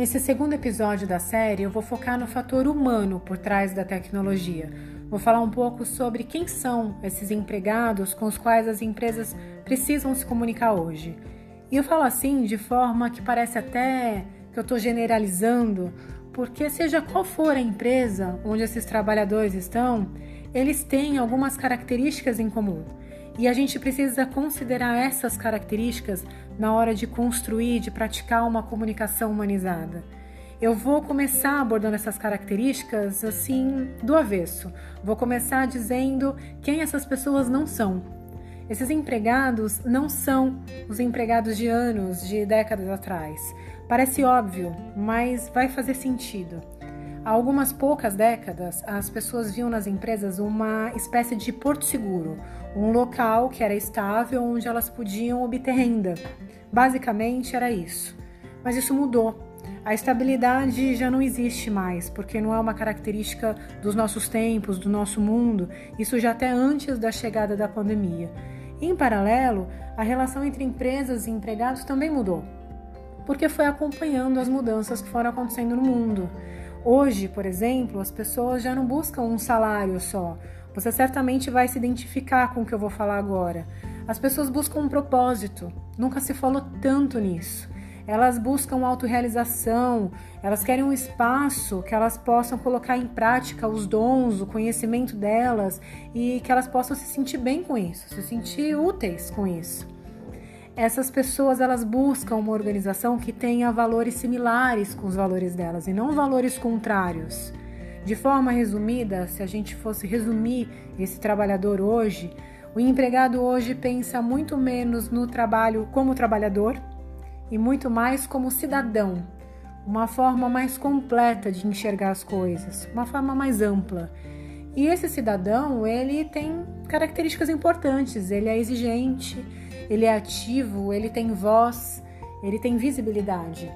Nesse segundo episódio da série, eu vou focar no fator humano por trás da tecnologia. Vou falar um pouco sobre quem são esses empregados com os quais as empresas precisam se comunicar hoje. E eu falo assim de forma que parece até que eu estou generalizando, porque seja qual for a empresa onde esses trabalhadores estão, eles têm algumas características em comum. E a gente precisa considerar essas características na hora de construir, de praticar uma comunicação humanizada. Eu vou começar abordando essas características assim do avesso. Vou começar dizendo quem essas pessoas não são. Esses empregados não são os empregados de anos, de décadas atrás. Parece óbvio, mas vai fazer sentido. Há algumas poucas décadas, as pessoas viam nas empresas uma espécie de porto seguro, um local que era estável onde elas podiam obter renda. Basicamente era isso. Mas isso mudou. A estabilidade já não existe mais, porque não é uma característica dos nossos tempos, do nosso mundo, isso já até antes da chegada da pandemia. Em paralelo, a relação entre empresas e empregados também mudou, porque foi acompanhando as mudanças que foram acontecendo no mundo. Hoje, por exemplo, as pessoas já não buscam um salário só. Você certamente vai se identificar com o que eu vou falar agora. As pessoas buscam um propósito. Nunca se falou tanto nisso. Elas buscam autorrealização, elas querem um espaço que elas possam colocar em prática os dons, o conhecimento delas e que elas possam se sentir bem com isso, se sentir úteis com isso essas pessoas elas buscam uma organização que tenha valores similares com os valores delas e não valores contrários. De forma resumida, se a gente fosse resumir esse trabalhador hoje, o empregado hoje pensa muito menos no trabalho como trabalhador e muito mais como cidadão, uma forma mais completa de enxergar as coisas, uma forma mais ampla. E esse cidadão, ele tem características importantes, ele é exigente, ele é ativo, ele tem voz, ele tem visibilidade.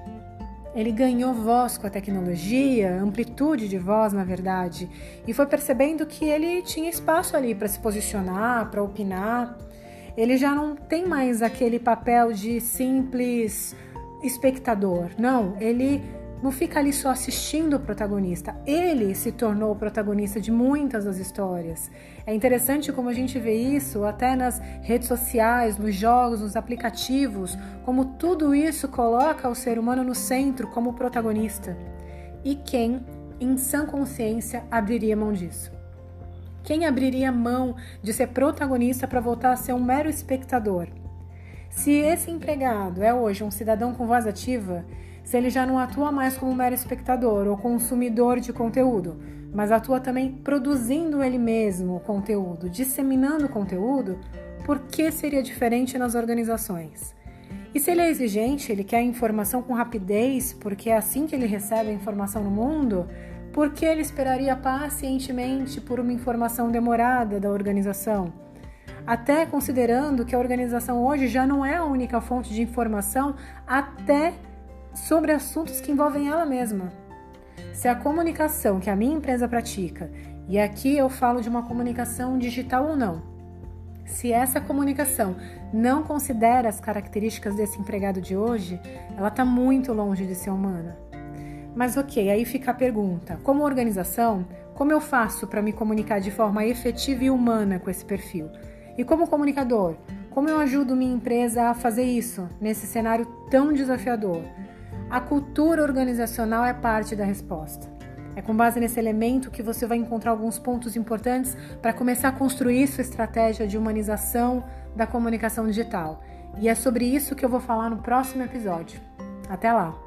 Ele ganhou voz com a tecnologia, amplitude de voz, na verdade, e foi percebendo que ele tinha espaço ali para se posicionar, para opinar. Ele já não tem mais aquele papel de simples espectador. Não, ele não fica ali só assistindo o protagonista, ele se tornou o protagonista de muitas das histórias. É interessante como a gente vê isso até nas redes sociais, nos jogos, nos aplicativos, como tudo isso coloca o ser humano no centro como protagonista. E quem, em sã consciência, abriria mão disso? Quem abriria mão de ser protagonista para voltar a ser um mero espectador? Se esse empregado é hoje um cidadão com voz ativa, se ele já não atua mais como mero espectador ou consumidor de conteúdo, mas atua também produzindo ele mesmo conteúdo, disseminando conteúdo, por que seria diferente nas organizações? E se ele é exigente, ele quer informação com rapidez, porque é assim que ele recebe a informação no mundo, por que ele esperaria pacientemente por uma informação demorada da organização? Até considerando que a organização hoje já não é a única fonte de informação, até sobre assuntos que envolvem ela mesma. Se a comunicação que a minha empresa pratica, e aqui eu falo de uma comunicação digital ou não, se essa comunicação não considera as características desse empregado de hoje, ela está muito longe de ser humana. Mas ok, aí fica a pergunta: como organização, como eu faço para me comunicar de forma efetiva e humana com esse perfil? E como comunicador, como eu ajudo minha empresa a fazer isso nesse cenário tão desafiador? A cultura organizacional é parte da resposta. É com base nesse elemento que você vai encontrar alguns pontos importantes para começar a construir sua estratégia de humanização da comunicação digital. E é sobre isso que eu vou falar no próximo episódio. Até lá!